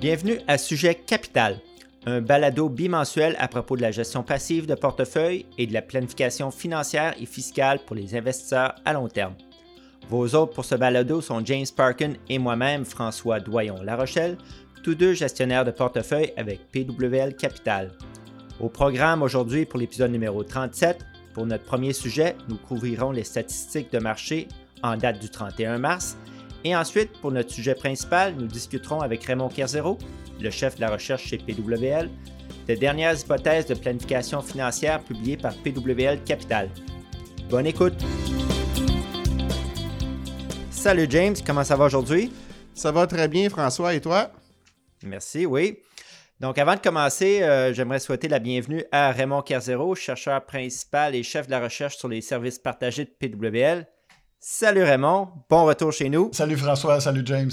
Bienvenue à Sujet Capital, un balado bimensuel à propos de la gestion passive de portefeuille et de la planification financière et fiscale pour les investisseurs à long terme. Vos hôtes pour ce balado sont James Parkin et moi-même, François Doyon-La Rochelle, tous deux gestionnaires de portefeuille avec PWL Capital. Au programme aujourd'hui pour l'épisode numéro 37, pour notre premier sujet, nous couvrirons les statistiques de marché en date du 31 mars et ensuite, pour notre sujet principal, nous discuterons avec Raymond Kerzero, le chef de la recherche chez PWL, des dernières hypothèses de planification financière publiées par PWL Capital. Bonne écoute! Salut James, comment ça va aujourd'hui? Ça va très bien, François, et toi? Merci, oui. Donc, avant de commencer, euh, j'aimerais souhaiter la bienvenue à Raymond Kerzero, chercheur principal et chef de la recherche sur les services partagés de PWL. Salut Raymond, bon retour chez nous. Salut François, salut James.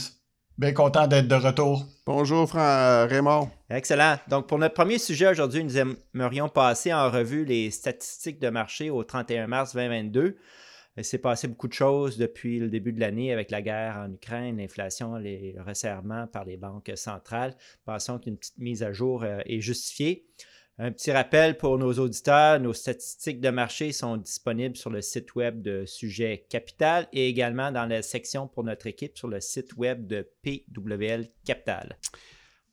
Bien content d'être de retour. Bonjour euh, Raymond. Excellent. Donc pour notre premier sujet aujourd'hui, nous aimerions passer en revue les statistiques de marché au 31 mars 2022. Il s'est passé beaucoup de choses depuis le début de l'année avec la guerre en Ukraine, l'inflation, les resserrements par les banques centrales. Pensons qu'une petite mise à jour euh, est justifiée. Un petit rappel pour nos auditeurs, nos statistiques de marché sont disponibles sur le site web de Sujet Capital et également dans la section pour notre équipe sur le site web de PWL Capital.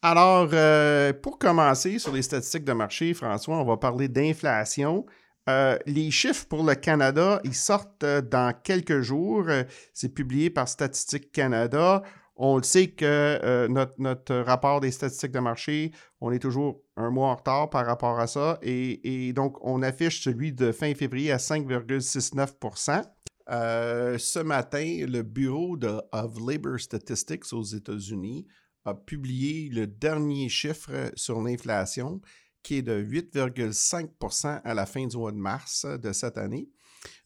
Alors, euh, pour commencer sur les statistiques de marché, François, on va parler d'inflation. Euh, les chiffres pour le Canada, ils sortent euh, dans quelques jours. C'est publié par Statistique Canada. On le sait que euh, notre, rapport des statistiques de marché, on est toujours un mois en retard par rapport à ça. Et, donc, on affiche celui de fin février à 5,69% euh, Ce matin, le Bureau de, of Labor Statistics aux États-Unis a publié le dernier chiffre sur l'inflation, qui est de 8,5% à la fin du mois de mars de cette année.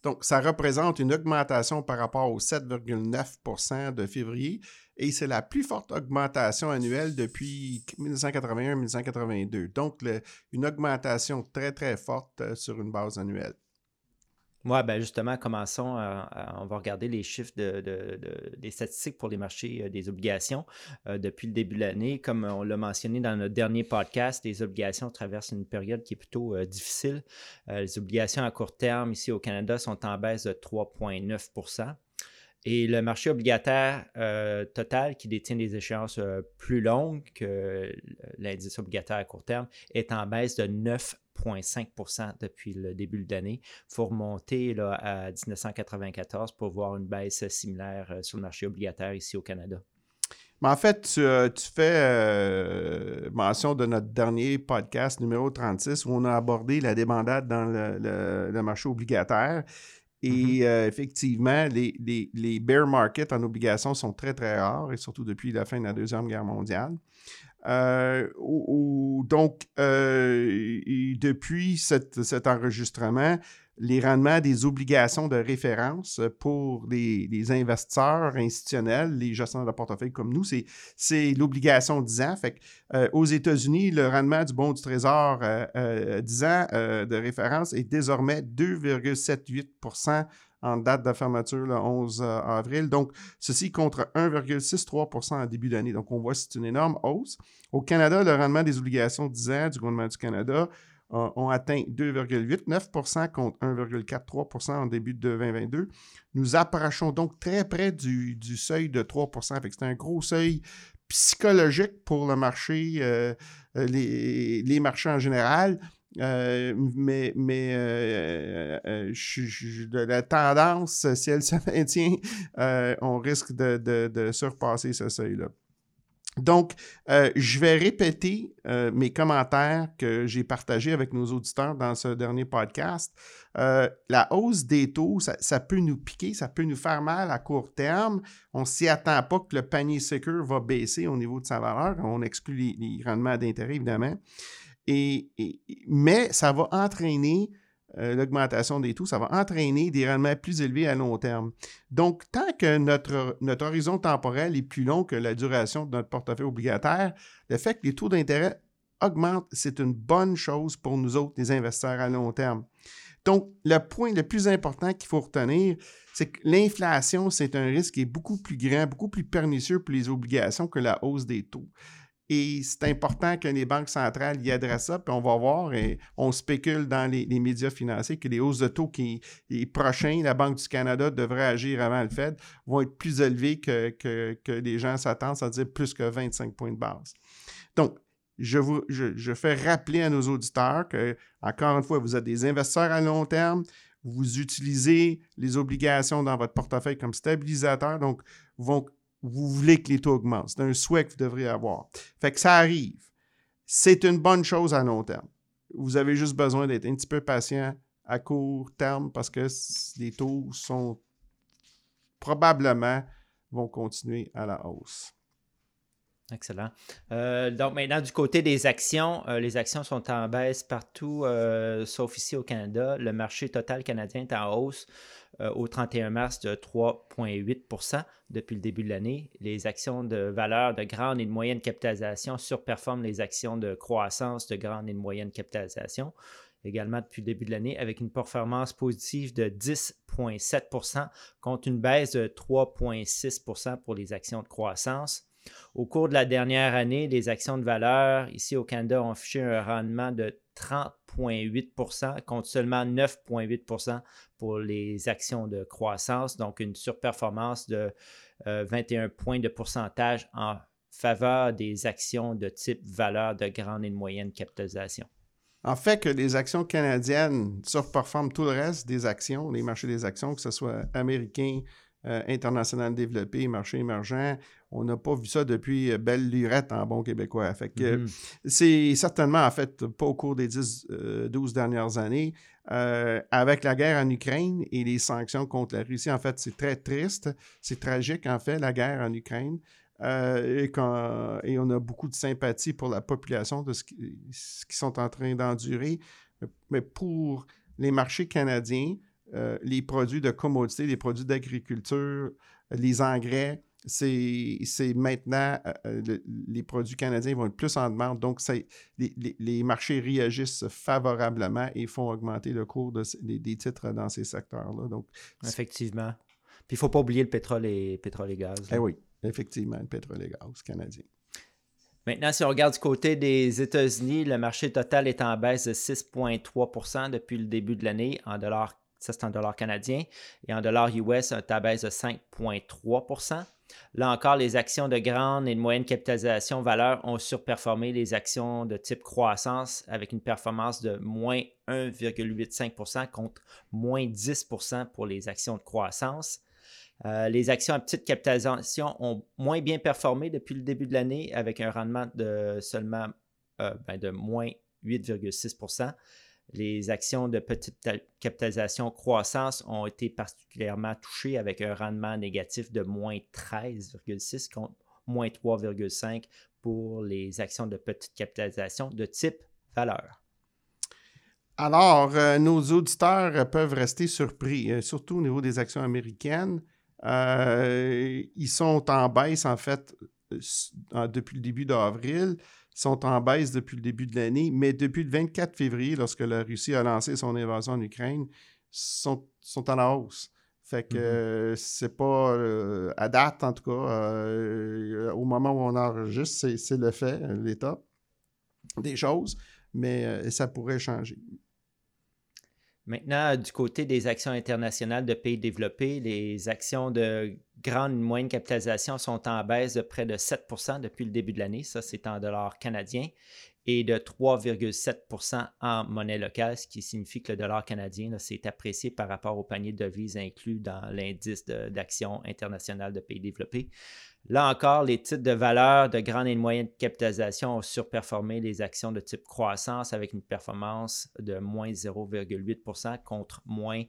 Donc, ça représente une augmentation par rapport aux 7,9% de février et c'est la plus forte augmentation annuelle depuis 1981-1982. Donc, une augmentation très, très forte euh, sur une base annuelle. Oui, ben justement, commençons. on va regarder les chiffres de, des statistiques pour les marchés euh, des obligations euh, depuis le début de l'année. Comme on l'a mentionné dans notre dernier podcast, les obligations traversent une période qui est plutôt difficile. les obligations à court terme ici au Canada sont en baisse de 3,9 et le marché obligataire euh, total, qui détient des échéances euh, plus longues que l'indice obligataire à court terme, est en baisse de 9,5% depuis le début de l'année. Il faut remonter là, à 1994 pour voir une baisse similaire euh, sur le marché obligataire ici au Canada. Mais en fait, tu, fais mention de notre dernier podcast numéro 36 où on a abordé la débandade dans le marché obligataire. Et mm-hmm. euh, effectivement, les, les, bear markets en obligations sont très, très rares, et surtout depuis la fin de la Deuxième Guerre mondiale. Euh, donc, euh, depuis cet enregistrement, les rendements des obligations de référence pour les, investisseurs institutionnels, les gestionnaires de portefeuille comme nous, c'est l'obligation 10 ans. Fait euh, aux États-Unis, le rendement du bon du Trésor 10 euh, euh, ans de référence est désormais 2,78% en date de fermeture le 11 avril. Donc, ceci contre 1,63% en début d'année. Donc, on voit que c'est une énorme hausse. Au Canada, le rendement des obligations 10 ans du gouvernement du Canada ont atteint 2,89% contre 1,43% en début de 2022. Nous approchons donc très près du, seuil de 3% C'est un gros seuil psychologique pour le marché, euh, euh, les, marchés en général. Euh, mais de la tendance, si elle se maintient, on risque de surpasser ce seuil-là. Donc, euh, je vais répéter euh, mes commentaires que j'ai partagés avec nos auditeurs dans ce dernier podcast. Euh, la hausse des taux, ça, peut nous piquer, ça peut nous faire mal à court terme. On ne s'y attend pas que le panier secure va baisser au niveau de sa valeur. On exclut les, rendements d'intérêt, évidemment. mais ça va entraîner euh, l'augmentation des taux, ça va entraîner des rendements plus élevés à long terme. Donc, tant que notre, notre horizon temporel est plus long que la duration de notre portefeuille obligataire, le fait que les taux d'intérêt augmentent, c'est une bonne chose pour nous autres, les investisseurs à long terme. Donc, le point le plus important qu'il faut retenir, c'est que l'inflation, c'est un risque qui est beaucoup plus grand, beaucoup plus pernicieux pour les obligations que la hausse des taux. Et c'est important que les banques centrales y adressent ça. Puis on va voir, et on spécule dans les, médias financiers que les hausses de taux qui est prochain, la Banque du Canada devrait agir avant le Fed, vont être plus élevées que, que, les gens s'attendent, c'est-à-dire plus que 25 points de base. Donc, je, fais rappeler à nos auditeurs que, encore une fois, vous êtes des investisseurs à long terme, vous utilisez les obligations dans votre portefeuille comme stabilisateur, donc vont vous voulez que les taux augmentent. C'est un souhait que vous devriez avoir. Fait que ça arrive. C'est une bonne chose à long terme. Vous avez juste besoin d'être un petit peu patient à court terme parce que les taux sont probablement vont continuer à la hausse. Excellent. Euh, donc maintenant, du côté des actions, euh, les actions sont en baisse partout, euh, sauf ici au Canada. Le marché total canadien est en hausse au 31 mars de 3,8% depuis le début de l'année. Les actions de valeur de grande et de moyenne capitalisation surperforment les actions de croissance de grande et de moyenne capitalisation également depuis le début de l'année, avec une performance positive de 10,7% contre une baisse de 3,6% pour les actions de croissance. Au cours de la dernière année, les actions de valeur ici au Canada ont affiché un rendement de 30,8% contre seulement 9,8% pour les actions de croissance, donc une surperformance de 21 euh, points de pourcentage en faveur des actions de type valeur de grande et de moyenne capitalisation. En fait, que les actions canadiennes surperforment tout le reste des actions, les marchés des actions, que ce soit américains, euh, international développé, marché émergent. On n'a pas vu ça depuis euh, belle lurette en bon québécois. Fait que mm-hmm. c'est certainement, en fait, pas au cours des 10, 12 euh, dernières années. avec la guerre en Ukraine et les sanctions contre la Russie, en fait, c'est très triste. C'est tragique, en fait, la guerre en Ukraine. et, et, on a beaucoup de sympathie pour la population de ce qu'ils sont en train d'endurer. Mais pour les marchés canadiens, euh, les produits de commodité, les produits d'agriculture, les engrais, c'est maintenant, euh, euh, les produits canadiens vont être plus en demande. Donc, les, marchés réagissent favorablement et font augmenter le cours des, titres dans ces secteurs-là. Effectivement. Puis, il ne faut pas oublier le pétrole et, pétrole et gaz. Eh oui, effectivement, le pétrole et gaz canadien. Maintenant, si on regarde du côté des États-Unis, le marché total est en baisse de 6,3% depuis le début de l'année en dollars ça, c'est en dollars canadiens. Et en dollars US, un baisse de 5,3% Là encore, les actions de grande et de moyenne capitalisation valeur ont surperformé les actions de type croissance avec une performance de moins 1,85% contre moins 10% pour les actions de croissance. Euh, les actions à petite capitalisation ont moins bien performé depuis le début de l'année avec un rendement de seulement euh, ben, de moins 8,6 les actions de petite capitalisation croissance ont été particulièrement touchées avec un rendement négatif de moins 13,6 contre moins 3,5 pour les actions de petite capitalisation de type valeur. Alors, euh, nos auditeurs peuvent rester surpris, euh, surtout au niveau des actions américaines. Euh, ils sont en baisse, en fait, depuis le début d'avril sont en baisse depuis le début de l'année, mais depuis le 24 février, lorsque la Russie a lancé son invasion en Ukraine, sont, sont à la hausse. Fait que mm-hmm. c'est pas euh, à date, en tout cas, euh, au moment où on enregistre, c'est le fait, l'état des choses, mais euh, ça pourrait changer. Maintenant, du côté des actions internationales de pays développés, les actions de grande et moyenne capitalisation sont en baisse de près de 7% depuis le début de l'année. Ça, c'est en dollars canadiens et de 3,7% en monnaie locale, ce qui signifie que le dollar canadien s'est apprécié par rapport au panier de devises inclus dans l'indice d'actions internationales de pays développés. Là encore, les titres de valeur de grande et de moyenne capitalisation ont surperformé les actions de type croissance avec une performance de moins 0,8% contre moins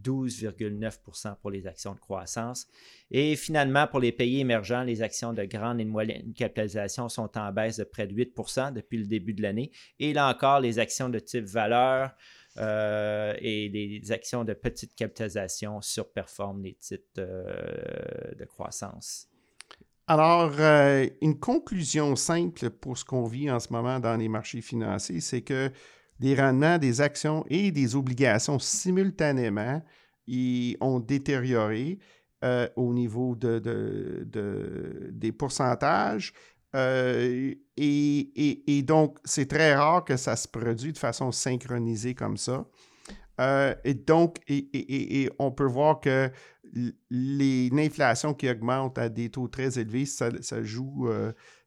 12,9% pour les actions de croissance. Et finalement, pour les pays émergents, les actions de grande et moyenne capitalisation sont en baisse de près de 8% depuis le début de l'année. Et là encore, les actions de type valeur euh, et les actions de petite capitalisation surperforment les titres euh, de croissance. Alors, euh, une conclusion simple pour ce qu'on vit en ce moment dans les marchés financiers, c'est que des rendements des actions et des obligations simultanément ont détérioré euh, au niveau de, des pourcentages. Euh, et, donc, c'est très rare que ça se produise de façon synchronisée comme ça. Et donc, et, on peut voir que l'inflation qui augmente à des taux très élevés, ça, joue,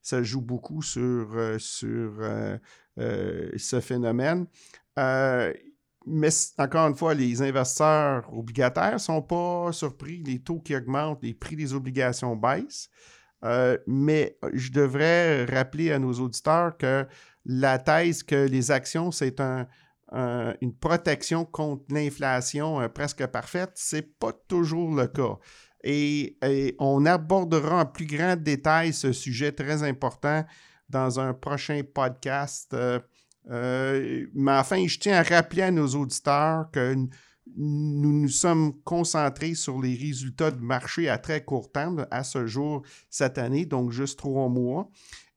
ça joue beaucoup sur, sur ce phénomène. Mais encore une fois, les investisseurs obligataires ne sont pas surpris. Les taux qui augmentent, les prix des obligations baissent. Euh, mais je devrais rappeler à nos auditeurs que la thèse que les actions, c'est une protection contre l'inflation euh, presque parfaite, ce n'est pas toujours le cas. Et, on abordera en plus grand détail ce sujet très important dans un prochain podcast. Euh, euh, mais enfin, je tiens à rappeler à nos auditeurs que nous nous sommes concentrés sur les résultats de marché à très court terme à ce jour cette année, donc juste trois mois.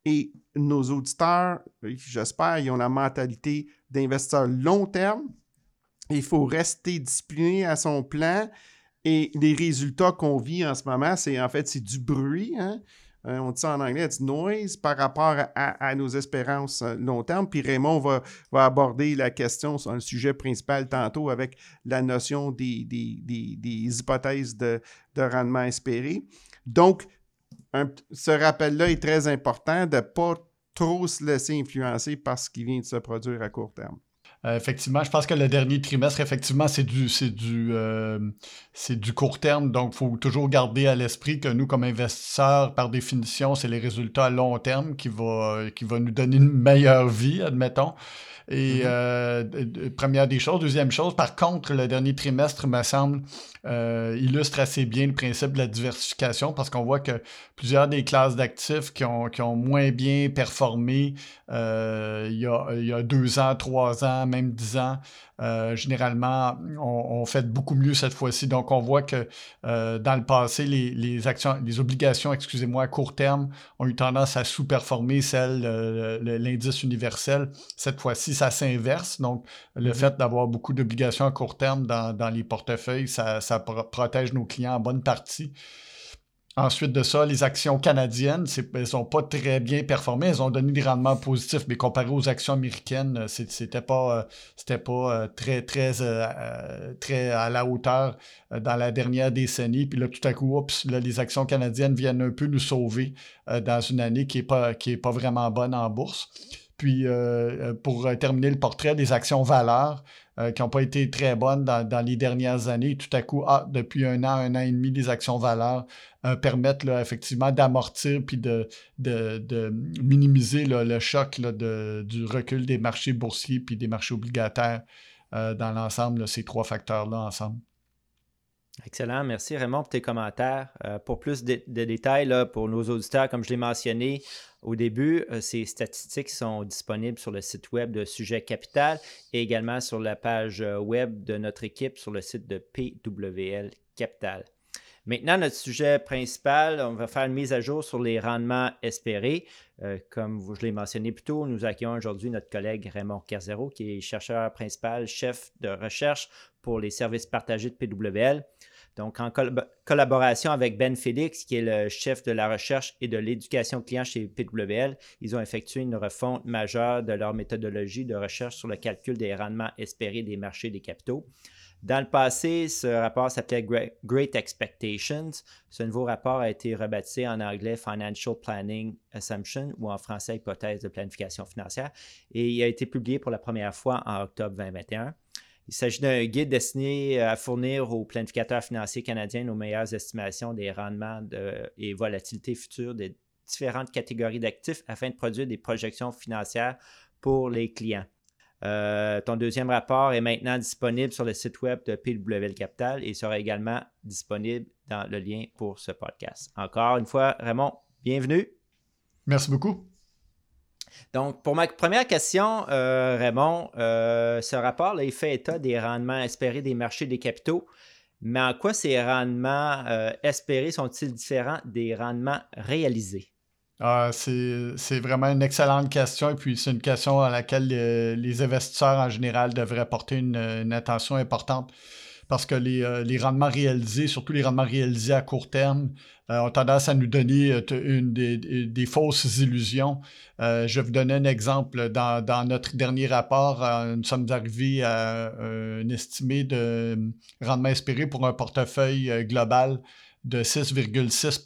Et nos auditeurs, j'espère, ils ont la mentalité d'investisseurs long terme. Il faut rester discipliné à son plan. Et les résultats qu'on vit en ce moment, c'est en fait c'est du bruit. Hein? Euh, on dit ça en anglais, du noise par rapport à, nos espérances euh, long terme. Puis Raymond va, aborder la question sur un sujet principal tantôt avec la notion des, hypothèses de, rendement espéré. Donc, ce rappel-là est très important de ne pas trop se laisser influencer par ce qui vient de se produire à court terme. Euh, effectivement, je pense que le dernier trimestre, effectivement, c'est du, du, euh, du court terme. Donc, il faut toujours garder à l'esprit que nous, comme investisseurs, par définition, c'est les résultats à long terme qui va, qui va nous donner une meilleure vie, admettons. Et mm-hmm. euh, première des choses. Deuxième chose, par contre, le dernier trimestre, me semble, euh, illustre assez bien le principe de la diversification parce qu'on voit que plusieurs des classes d'actifs qui ont, qui ont, moins bien performé euh, il, y a, il, y a, deux ans, trois ans, même dix ans, généralement, on, fait beaucoup mieux cette fois-ci. Donc, on voit que dans le passé, les, actions, les obligations, excusez-moi, à court terme ont eu tendance à sous-performer celles, l'indice universel. Cette fois-ci, ça s'inverse. Donc, le mm-hmm. fait d'avoir beaucoup d'obligations à court terme dans, les portefeuilles, ça, ça protège nos clients en bonne partie. Ensuite de ça, les actions canadiennes, elles n'ont pas très bien performé. Elles ont donné des rendements positifs, mais comparé aux actions américaines, euh, c'était pas, euh, pas euh, très, très, très à la hauteur dans la dernière décennie. Puis là, tout à coup, oups, les actions canadiennes viennent un peu nous sauver dans une année qui n'est pas, qui est pas vraiment bonne en bourse. Puis, pour terminer le portrait des actions valeurs, qui n'ont pas été très bonnes dans, les dernières années. Tout à coup, ah, depuis un an, un an et demi, les actions valeurs euh, permettre effectivement d'amortir puis de, minimiser le choc du recul des marchés boursiers puis des marchés obligataires euh, dans l'ensemble, ces trois facteurs-là ensemble. Excellent. Merci Raymond pour tes commentaires. Euh, pour plus de, détails pour nos auditeurs, comme je l'ai mentionné au début, ces statistiques sont disponibles sur le site web de Sujet Capital et également sur la page web de notre équipe sur le site de PWL Capital. Maintenant, notre sujet principal, on va faire une mise à jour sur les rendements espérés. Euh, comme je l'ai mentionné plus tôt, nous accueillons aujourd'hui notre collègue Raymond Carzero, qui est chercheur principal, chef de recherche pour les services partagés de PWL. Donc, en collaboration avec Ben Félix, qui est le chef de la recherche et de l'éducation client chez PWL, ils ont effectué une refonte majeure de leur méthodologie de recherche sur le calcul des rendements espérés des marchés des capitaux. Dans le passé, ce rapport s'appelait Great Expectations. Ce nouveau rapport a été rebaptisé en anglais Financial Planning Assumption ou en français Hypothèse de planification financière et il a été publié pour la première fois en octobre 2021. Il s'agit d'un guide destiné à fournir aux planificateurs financiers canadiens nos meilleures estimations des rendements et volatilités futures des différentes catégories d'actifs afin de produire des projections financières pour les clients. Euh, ton deuxième rapport est maintenant disponible sur le site web de PWL Capital et sera également disponible dans le lien pour ce podcast. Encore une fois, Raymond, bienvenue. Merci beaucoup. Donc, pour ma première question, euh, Raymond, euh, ce rapport là, il fait état des rendements espérés des marchés des capitaux. Mais en quoi ces rendements espérés sont-ils différents des rendements réalisés? Ah, c'est vraiment une excellente question et puis c'est une question à laquelle les, investisseurs en général devraient porter une, attention importante parce que les, euh, les, rendements réalisés, surtout les rendements réalisés à court terme, euh, ont tendance à nous donner euh, des, fausses illusions. je vais vous donner un exemple. Dans, dans notre dernier rapport, nous sommes arrivés à un estimé de rendement espéré pour un portefeuille global de 6,6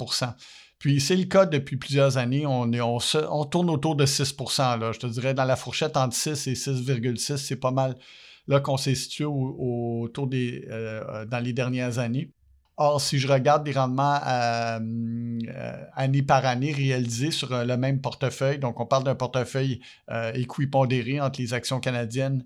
puis c'est le cas depuis plusieurs années. On, est, on, tourne autour de 6 là. Je te dirais dans la fourchette entre 6 et 6,6, c'est pas mal là qu'on s'est situé autour des, euh, dans les dernières années. Or, si je regarde les rendements euh, euh, année par année réalisés sur le même portefeuille, donc on parle d'un portefeuille équipondéré entre les actions canadiennes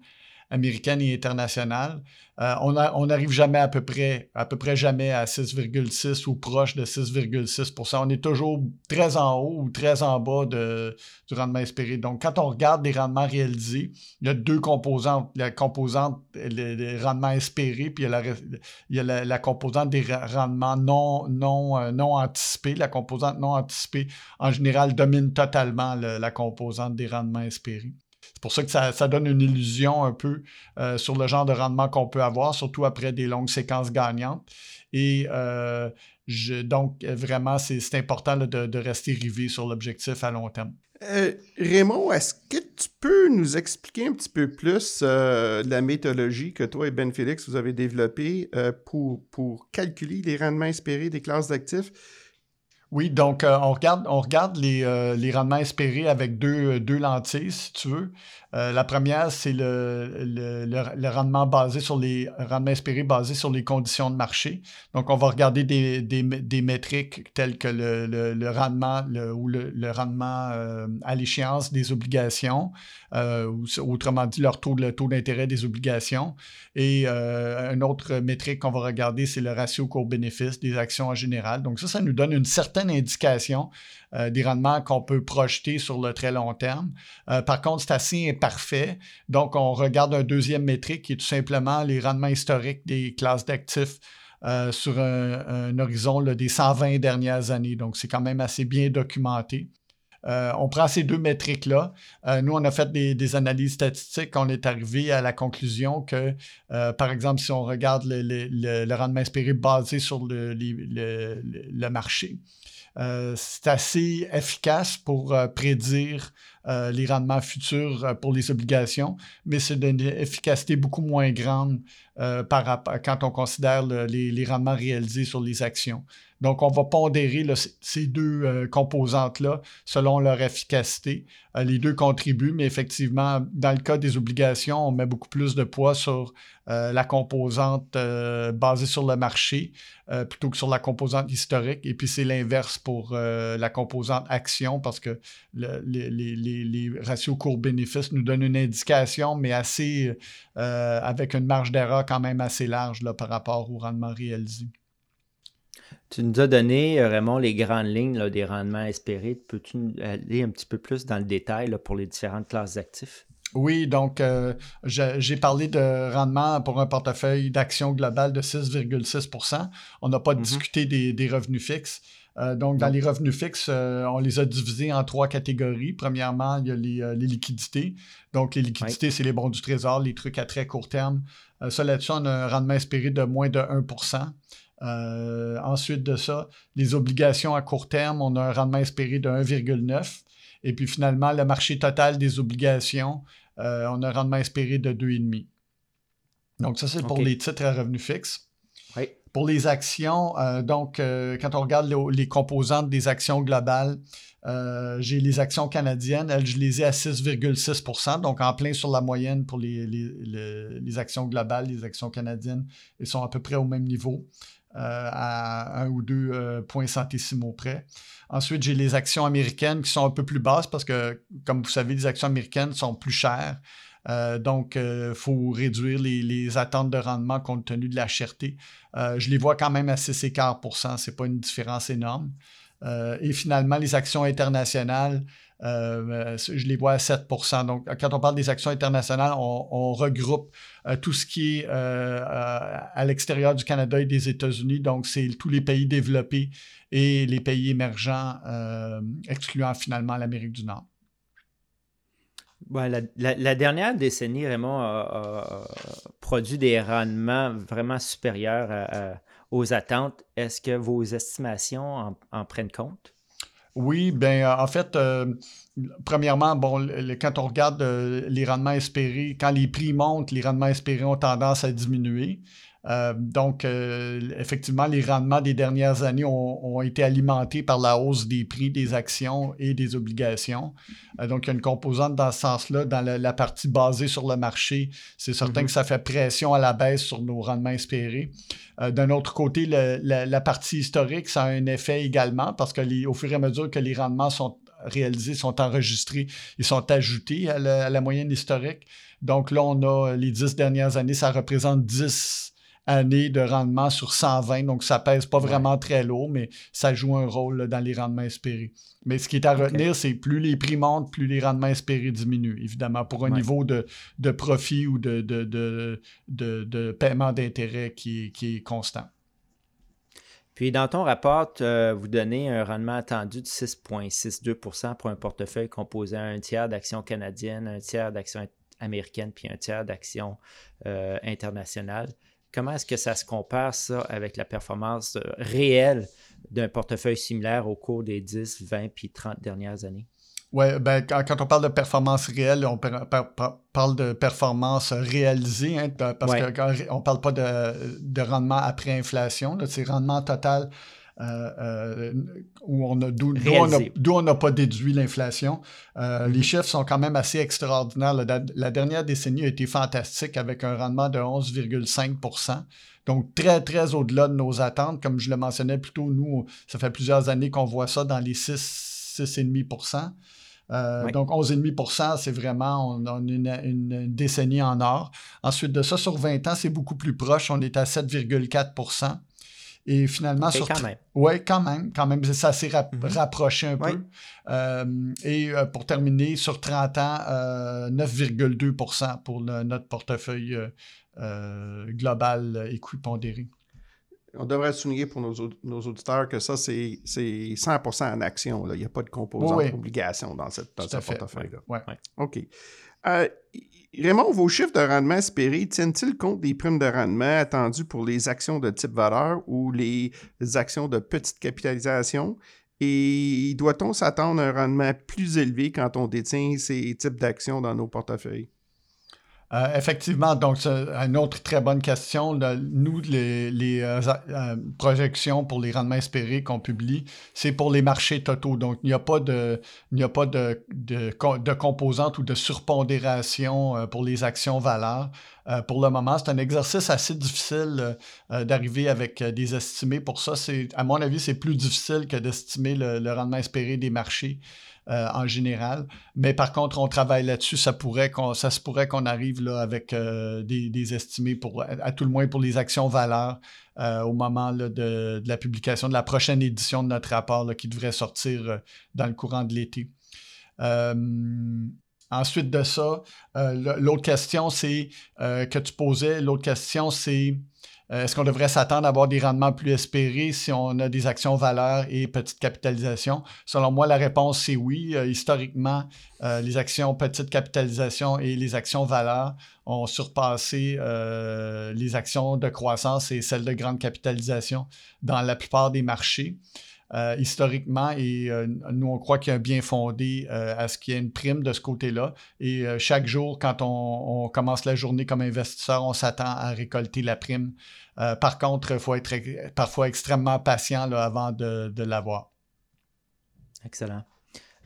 américaine et internationale. Euh, on n'arrive jamais à peu près, à peu près jamais à 6,6 ou proche de 6,6% On est toujours très en haut ou très en bas de, du rendement espéré. Donc, quand on regarde les rendements réalisés, il y a deux composantes. La composante des rendements espérés, puis il y a la, composante des rendements non, non, euh, non anticipés. La composante non anticipée, en général, domine totalement la composante des rendements espérés. Pour ça que ça, donne une illusion un peu euh, sur le genre de rendement qu'on peut avoir, surtout après des longues séquences gagnantes. Et euh, donc, vraiment, c'est important de, rester rivé sur l'objectif à long terme. Euh, Raymond, est-ce que tu peux nous expliquer un petit peu plus la méthodologie que toi et Ben Félix, vous avez développée pour, pour calculer les rendements espérés des classes d'actifs? Oui, donc euh, on regarde, on regarde les, euh, les, rendements espérés avec deux, deux lentilles, si tu veux. Euh, la première, c'est le, rendement basé sur les espérés basés sur les conditions de marché. Donc, on va regarder des, métriques telles que le, rendement ou le, rendement à l'échéance des obligations, ou autrement dit, le taux d'intérêt des obligations. Et une autre métrique qu'on va regarder, c'est le ratio court-bénéfice des actions en général. Donc, ça, ça nous donne une certaine indication euh, des rendements qu'on peut projeter sur le très long terme. Euh, par contre, c'est assez imparfait. Donc, on regarde un deuxième métrique qui est tout simplement les rendements historiques des classes d'actifs euh, sur un, horizon des 120 dernières années. Donc, c'est quand même assez bien documenté. on prend ces deux métriques-là. nous, on a fait des, analyses statistiques. On est arrivé à la conclusion que, par exemple, si on regarde le, rendement espéré basé sur le marché, c'est assez efficace pour euh, prédire euh, les rendements futurs pour les obligations, mais c'est d'une efficacité beaucoup moins grande quand on considère les, rendements réalisés sur les actions. Donc, on va pondérer ces deux composantes-là selon leur efficacité. Les deux contribuent, mais effectivement, dans le cas des obligations, on met beaucoup plus de poids sur la composante basée sur le marché plutôt que sur la composante historique. Et puis, c'est l'inverse pour euh, la composante action parce que les, ratios court-bénéfice nous donnent une indication, mais assez euh, avec une marge d'erreur quand même assez large là, par rapport au rendement réalisé. Tu nous as donné, euh, Raymond, les grandes lignes des rendements espérés. Peux-tu aller un petit peu plus dans le détail pour les différentes classes d'actifs? Oui, donc j'ai parlé de rendement pour un portefeuille d'actions global de 6,6% On n'a pas mm-hmm. discuté des, revenus fixes. Euh, donc, dans les revenus fixes, euh, on les a divisés en trois catégories. Premièrement, il y a les, euh, liquidités. Donc, les liquidités, c'est les bons du trésor, les trucs à très court terme. ça, là-dessus, on a un rendement espéré de moins de 1 Ensuite de ça, les obligations à court terme, on a un rendement espéré de 1,9. Et puis finalement, le marché total des obligations, on a un rendement espéré de 2,5. Donc, ça, c'est pour les titres à revenus fixes. Pour les actions, euh, donc, euh, quand on regarde les composantes des actions globales, euh, j'ai les actions canadiennes, elles, je les ai à 6,6% donc en plein sur la moyenne pour les, les, actions globales, les actions canadiennes, elles sont à peu près au même niveau. À un ou deux points centésimaux près. Ensuite, j'ai les actions américaines qui sont un peu plus basses parce que, comme vous savez, les actions américaines sont plus chères. Euh, donc, il euh, faut réduire les, attentes de rendement compte tenu de la cherté. Euh, je les vois quand même à 6 écarts pour cent, ce n'est pas une différence énorme. Et finalement, les actions internationales, je les vois à 7 Donc, quand on parle des actions internationales, on, regroupe tout ce qui est à l'extérieur du Canada et des États-Unis. Donc, c'est tous les pays développés et les pays émergents, excluant finalement l'Amérique du Nord la, dernière décennie, Raymond, a, produit des rendements vraiment supérieurs aux attentes. Est-ce que vos estimations en, prennent compte? Oui, bien, en fait, euh, premièrement, bon, quand on regarde euh, les rendements espérés, quand les prix montent, les rendements espérés ont tendance à diminuer. Euh, donc, euh, effectivement, les rendements des dernières années ont, été alimentés par la hausse des prix des actions et des obligations. Euh, donc, il y a une composante dans ce sens-là. Dans la, partie basée sur le marché, c'est certain mm-hmm. que ça fait pression à la baisse sur nos rendements espérés. D'un autre côté, la, partie historique, ça a un effet également parce que au fur et à mesure que les rendements sont réalisés, sont enregistrés, ils sont ajoutés à la, à la moyenne historique. Donc là, on a les dix dernières années, ça représente 10 année de rendement sur 120, donc ça pèse pas vraiment très lourd, mais ça joue un rôle dans les rendements espérés. Mais ce qui est à retenir, c'est plus les prix montent, plus les rendements espérés diminuent, évidemment, pour un niveau de, profit ou de, de, paiement d'intérêt qui, est constant. Puis dans ton rapport, euh, vous donnez un rendement attendu de 6,62% pour un portefeuille composé à un tiers d'actions canadiennes, un tiers d'actions américaines, puis un tiers d'actions euh, internationales. Comment est-ce que ça se compare, ça, avec la performance euh, réelle d'un portefeuille similaire au cours des 10, 20 puis 30 dernières années? Oui, ben, quand, on parle de performance réelle, on parle de performance réalisée, hein, parce qu'on ne parle pas de, rendement après inflation, c'est rendement total euh, euh, où on a, d'où, on n'a pas déduit l'inflation. Euh, les mm-hmm. chiffres sont quand même assez extraordinaires. La, dernière décennie a été fantastique avec un rendement de 11,5% donc, très, très au-delà de nos attentes. Comme je le mentionnais plus tôt, nous, ça fait plusieurs années qu'on voit ça dans les 6, 6,5% euh, Donc, 11,5% c'est vraiment on, une, décennie en or. Ensuite de ça, sur 20 ans, c'est beaucoup plus proche. On est à 7,4 et finalement, sur. Quand même. Oui, quand même. Quand même, ça s'est mhm. rapproché un peu. Euh, et euh, pour terminer, sur 30 ans, 9,2% euh, pour notre portefeuille global équipondéré. On devrait souligner pour nos, auditeurs que ça, c'est 100% en action. Il n'y a pas de composante d'obligation dans, cette, dans ce portefeuille-là. Ouais. OK. Raymond, vos chiffres de rendement espérés tiennent-ils compte des primes de rendement attendues pour les actions de type valeur ou les actions de petite capitalisation? Et doit-on s'attendre à un rendement plus élevé quand on détient ces types d'actions dans nos portefeuilles? Euh, effectivement, donc c'est une autre très bonne question. nous, les, euh, euh, projections pour les rendements espérés qu'on publie, c'est pour les marchés totaux. Donc, il n'y a pas de, il n'y a pas de, composante ou de surpondération pour les actions valeurs. pour le moment, c'est un exercice assez difficile d'arriver avec des estimés. Pour ça, c'est, à mon avis, c'est plus difficile que d'estimer le rendement espéré des marchés. Euh, en général. Mais par contre, on travaille là-dessus. Ça, pourrait ça se pourrait qu'on arrive là, avec euh, des, estimés, pour, à, tout le moins pour les actions valeurs, euh, au moment de, la publication de la prochaine édition de notre rapport qui devrait sortir dans le courant de l'été. ensuite de ça, l'autre question, c'est que tu posais, l'autre question, c'est est-ce qu'on devrait s'attendre à avoir des rendements plus espérés si on a des actions valeurs et petite capitalisation? Selon moi, la réponse, c'est oui. Euh, historiquement, euh, les actions petite capitalisation et les actions valeurs ont surpassé les actions de croissance et celles de grande capitalisation dans la plupart des marchés. Euh, historiquement et euh, nous, on croit qu'il y a un bien fondé euh, à ce qu'il y ait une prime de ce côté-là. Et chaque jour, quand on, commence la journée comme investisseur, on s'attend à récolter la prime. par contre, il faut être parfois extrêmement patient avant de l'avoir. Excellent.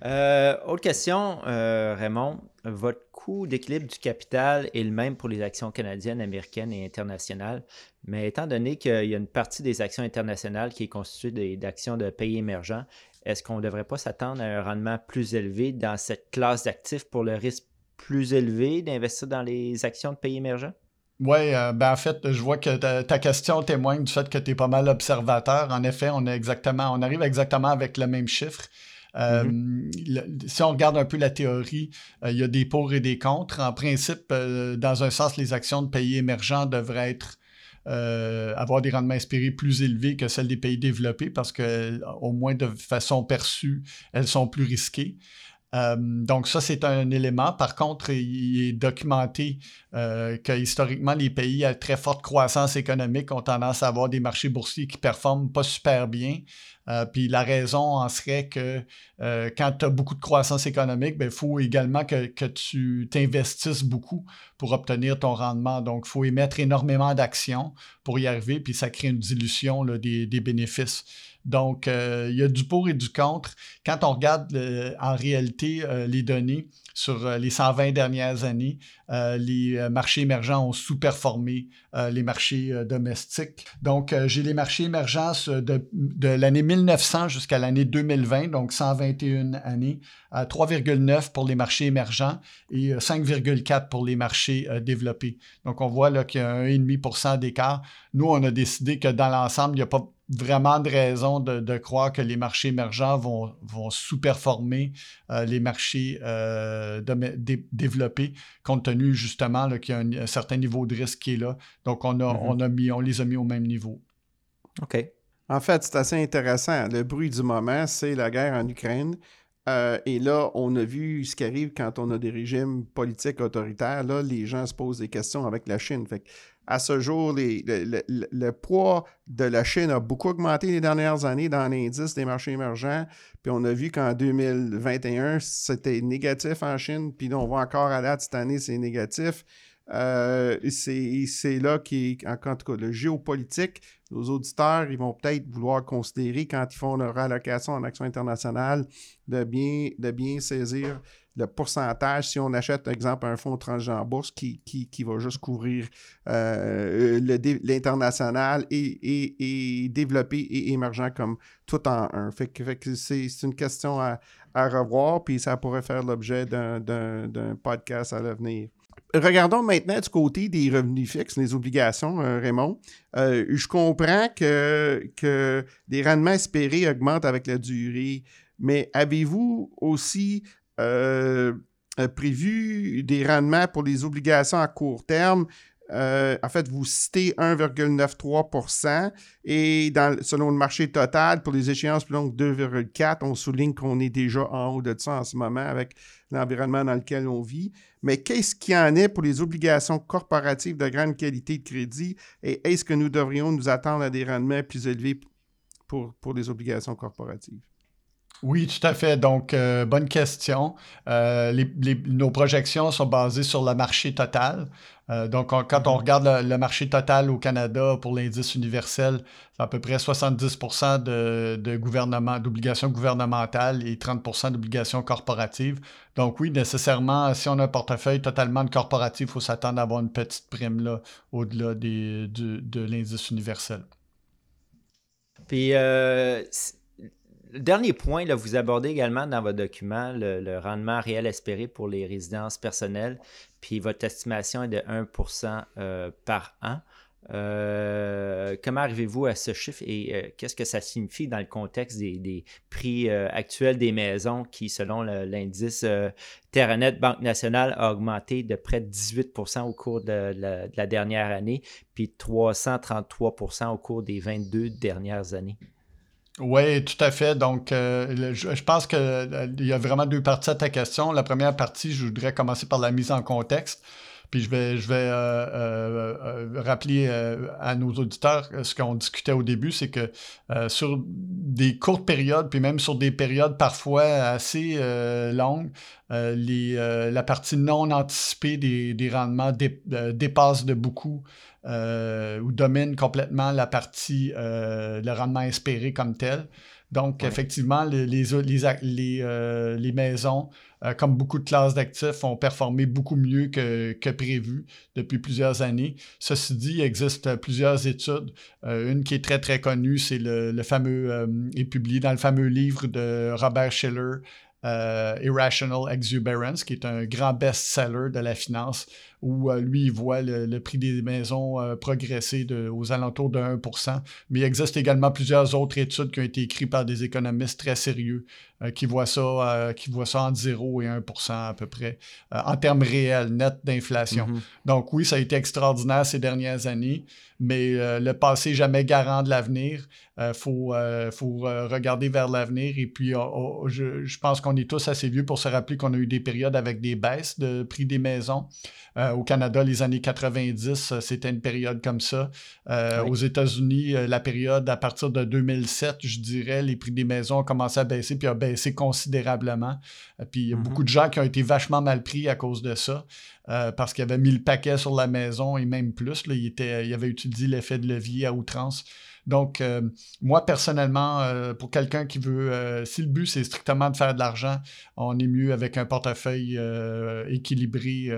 autre question, Raymond. Votre coût d'équilibre du capital est le même pour les actions canadiennes, américaines et internationales. Mais étant donné qu'il y a une partie des actions internationales qui est constituée d'actions de pays émergents, est-ce qu'on ne devrait pas s'attendre à un rendement plus élevé dans cette classe d'actifs pour le risque plus élevé d'investir dans les actions de pays émergents? Oui, ben en fait, je vois que ta, question témoigne du fait que tu es pas mal observateur. En effet, on, est exactement, on arrive exactement avec le même chiffre. Mm-hmm. si on regarde un peu la théorie, il y a des pour et des contre. En principe, dans un sens, les actions de pays émergents devraient être euh, avoir des rendements espérés plus élevés que celles des pays développés parce que, au moins de façon perçue, elles sont plus risquées. Euh, donc ça, c'est un élément. Par contre, il est documenté euh, que historiquement, les pays à très forte croissance économique ont tendance à avoir des marchés boursiers qui performent pas super bien. Euh, puis la raison en serait que quand tu as beaucoup de croissance économique, il ben, faut également que, tu t'investisses beaucoup pour obtenir ton rendement. Donc, il faut émettre énormément d'actions pour y arriver, puis ça crée une dilution des bénéfices. Donc, euh, il y a du pour et du contre. Quand on regarde en réalité euh, les données sur euh, les 120 dernières années, les marchés émergents ont sous-performé les marchés domestiques. Donc, j'ai les marchés émergents de, de l'année 1900 jusqu'à l'année 2020, donc 121 années, 3,9 pour les marchés émergents et 5,4 pour les marchés développés. Donc, on voit qu'il y a 1,5% d'écart. Nous, on a décidé que dans l'ensemble, il n'y a pas vraiment de raison de, croire que les marchés émergents vont, vont sous-performer euh, les marchés euh, développés, compte tenu justement qu'il y a un, certain niveau de risque qui est là. Donc, on, a, mm-hmm. on, a mis, on les a mis au même niveau. OK. En fait, c'est assez intéressant. Le bruit du moment, c'est la guerre en Ukraine. Euh, et là, on a vu ce qui arrive quand on a des régimes politiques autoritaires. Là, les gens se posent des questions avec la Chine. Fait à ce jour, le, poids de la Chine a beaucoup augmenté les dernières années dans l'indice des marchés émergents. Puis on a vu qu'en 2021, c'était négatif en Chine. Puis on voit encore à date cette année, c'est négatif. Euh, c'est là qui en, tout cas, le géopolitique, nos auditeurs, ils vont peut-être vouloir considérer quand ils font leur allocation en action internationale de bien, de bien saisir le pourcentage, si on achète, par exemple, un fonds transgenre en bourse qui, qui, va juste couvrir euh, l'international et, et, développé et émergent comme tout en un. Fait que, c'est une question à, revoir, puis ça pourrait faire l'objet d'un podcast à l'avenir. Regardons maintenant du côté des revenus fixes, les obligations, euh, Raymond. Euh, je comprends que, que les rendements espérés augmentent avec la durée, mais avez-vous aussi euh, prévu des rendements pour les obligations à court terme? En fait, vous citez 1,93% et selon le marché total, pour les échéances plus longues, 2,4 On souligne qu'on est déjà en haut de ça en ce moment avec l'environnement dans lequel on vit. Mais qu'est-ce qu'il en est pour les obligations corporatives de grande qualité de crédit? Et est-ce que nous devrions nous attendre à des rendements plus élevés pour, pour les obligations corporatives? Oui, tout à fait. Donc, euh, bonne question. Euh, nos projections sont basées sur le marché total. Euh, donc, quand on mhm. regarde le, marché total au Canada pour l'indice universel, c'est à peu près 70 de, gouvernement, d'obligations gouvernementales et 30% d'obligations corporatives. Donc, oui, nécessairement, si on a un portefeuille totalement de corporatif, il faut s'attendre à avoir une petite prime là, au-delà de l'indice universel. Puis, dernier point, vous abordez également dans votre document le, rendement réel espéré pour les résidences personnelles, puis votre estimation est de 1% euh, par an. Euh, comment arrivez-vous à ce chiffre et euh, qu'est-ce que ça signifie dans le contexte des, prix actuels des maisons qui, selon l'indice Terranet Banque Nationale, a augmenté de près de 18% au cours de la, de la dernière année, puis 333% au cours des 22 dernières années? Oui, tout à fait. Donc, euh, je, pense qu'il euh, y a vraiment deux parties à ta question. La première partie, je voudrais commencer par la mise en contexte. Puis je vais, je vais euh, rappeler à nos auditeurs ce qu'on discutait au début, c'est que sur des courtes périodes, puis même sur des périodes parfois assez longues, les, la partie non anticipée des, des rendements dépasse de beaucoup euh, ou domine complètement la partie, euh, le rendement espéré comme tel. Donc, effectivement, les, les, euh, les, maisons, comme beaucoup de classes d'actifs, ont performé beaucoup mieux que, prévu depuis plusieurs années. Ceci dit, il existe plusieurs études. une qui est très, très connue, c'est le, fameux, est publié dans le fameux livre de Robert Schiller, Irrational Exuberance, qui est un grand best-seller de la finance, où lui, il voit le, prix des maisons progresser de, aux alentours de 1% Mais il existe également plusieurs autres études qui ont été écrites par des économistes très sérieux qui, voient ça, qui voient ça entre 0 et 1% à peu près, en termes réels, nets d'inflation. Mm-hmm. Donc oui, ça a été extraordinaire ces dernières années mais euh, le passé jamais garant de l'avenir. Il euh, faut, euh, faut regarder vers l'avenir. Et puis, je, pense qu'on est tous assez vieux pour se rappeler qu'on a eu des périodes avec des baisses de prix des maisons. Au Canada, les années 90, c'était une période comme ça. Aux États-Unis, la période à partir de 2007, je dirais, les prix des maisons ont commencé à baisser, puis a baissé considérablement. puis, il y a mm-hmm. beaucoup de gens qui ont été vachement mal pris à cause de ça. Euh, parce qu'il avait mis le paquet sur la maison et même plus. il, avait utilisé l'effet de levier à outrance. Donc, euh, moi, personnellement, euh, pour quelqu'un qui veut, si le but c'est strictement de faire de l'argent, on est mieux avec un portefeuille équilibré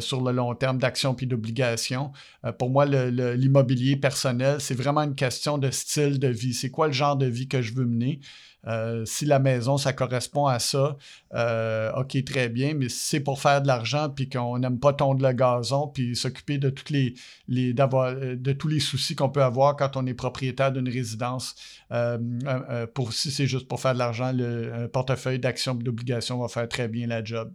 sur le long terme d'actions puis d'obligations. pour moi, l'immobilier personnel, c'est vraiment une question de style de vie. C'est quoi le genre de vie que je veux mener? Euh, si la maison, ça correspond à ça, euh, OK, très bien, mais si c'est pour faire de l'argent, puis qu'on n'aime pas tondre le gazon, puis s'occuper de, les, euh, de tous les soucis qu'on peut avoir quand on est propriétaire d'une résidence, pour, si c'est juste pour faire de l'argent, le portefeuille d'actions d'obligations va faire très bien la job.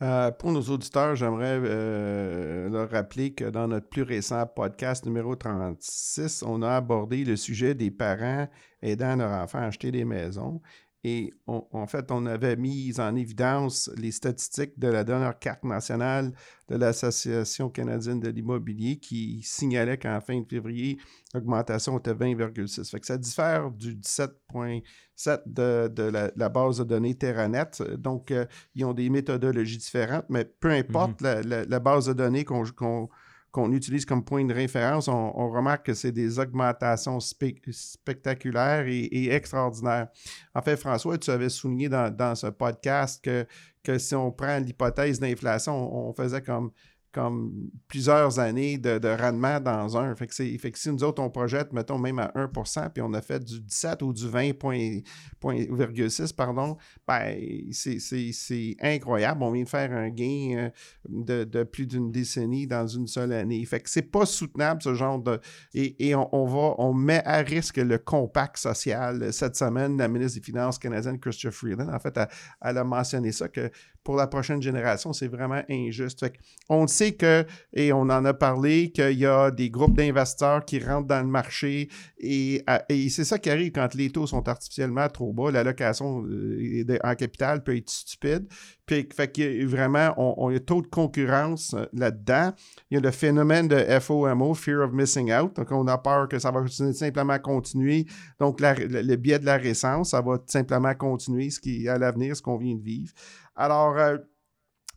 Euh, pour nos auditeurs, j'aimerais euh, leur rappeler que dans notre plus récent podcast numéro 36, on a abordé le sujet des parents aidant leurs enfants à acheter des maisons. Et en fait, on avait mis en évidence les statistiques de la dernière carte nationale de l'Association canadienne de l'immobilier qui signalait qu'en fin de février, l'augmentation était 20,6. Fait que ça diffère du 17,7 de, la, base de données Terranet. Donc, euh, ils ont des méthodologies différentes, mais peu importe mm-hmm. la, base de données qu'on qu'on utilise comme point de référence, on, remarque que c'est des augmentations spectaculaires et, extraordinaires. En fait, François, tu avais souligné dans, ce podcast que, si on prend l'hypothèse d'inflation, on, faisait comme comme plusieurs années de, rendement dans un. Fait que, fait que si nous autres, on projette, mettons, même à 1 puis on a fait du 17 ou du 20,6, pardon, ben, c'est incroyable. On vient de faire un gain euh, de, plus d'une décennie dans une seule année. Fait que c'est pas soutenable, ce genre de... Et, on, va, on met à risque le compact social. Cette semaine, la ministre des Finances canadienne, Christian Freeland, en fait, elle a mentionné ça, que pour la prochaine génération, c'est vraiment injuste. on que, et on en a parlé, qu'il y a des groupes d'investisseurs qui rentrent dans le marché et, c'est ça qui arrive quand les taux sont artificiellement trop bas. L'allocation euh, en capital peut être stupide. Puis, fait que vraiment, on, y a taux de concurrence euh, là-dedans. Il y a le phénomène de FOMO, Fear of Missing Out. Donc, on a peur que ça va simplement continuer. Donc, le, biais de la récence, ça va simplement continuer ce qui à l'avenir, ce qu'on vient de vivre. Alors, euh,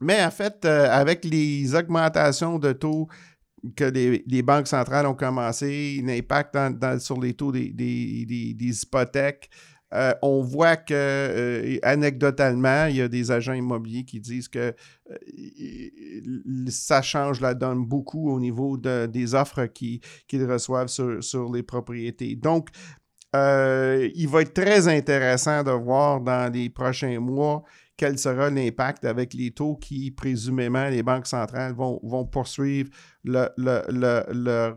mais en fait, euh, avec les augmentations de taux que les, banques centrales ont commencé, l'impact sur les taux des, hypothèques, euh, on voit que, anecdotalement, il y a des agents immobiliers qui disent que ça change la donne beaucoup au niveau des offres qu'ils reçoivent sur, les propriétés. Donc, il va être très intéressant de voir dans les prochains mois quel sera l'impact avec les taux qui, présumément, les banques centrales vont, vont poursuivre leur, euh,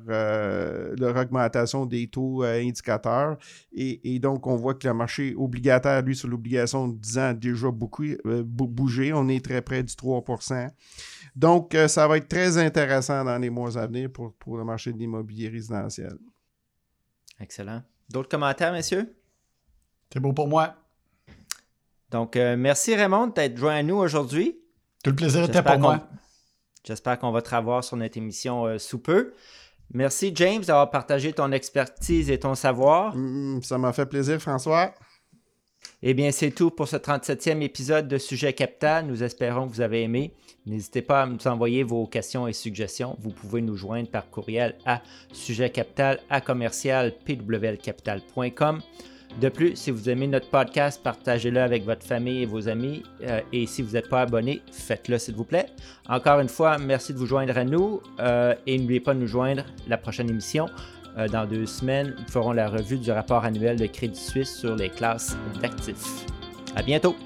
leur, augmentation des taux euh, indicateurs. Et, donc, on voit que le marché obligataire, lui, sur l'obligation de 10 ans, a déjà beaucoup euh, bougé. On est très près du 3% Donc, ça va être très intéressant dans les mois à venir pour, pour le marché de l'immobilier résidentiel. Excellent. D'autres commentaires, messieurs? C'est beau pour moi. Donc, euh, merci Raymond d'être joint à nous aujourd'hui. Tout le plaisir était pour moi. J'espère qu'on va te revoir sur notre émission euh, sous peu. Merci James d'avoir partagé ton expertise et ton savoir. Mm, ça m'a fait plaisir François. Eh bien, c'est tout pour ce 37e épisode de Sujet Capital. Nous espérons que vous avez aimé. N'hésitez pas à nous envoyer vos questions et suggestions. Vous pouvez nous joindre par courriel à sujetcapital à commercial pwlcapital.com. De plus, si vous aimez notre podcast, partagez-le avec votre famille et vos amis. Euh, et si vous n'êtes pas abonné, faites-le s'il vous plaît. Encore une fois, merci de vous joindre à nous euh, et n'oubliez pas de nous joindre la prochaine émission. Euh, dans deux semaines, nous ferons la revue du rapport annuel de Crédit Suisse sur les classes d'actifs. À bientôt!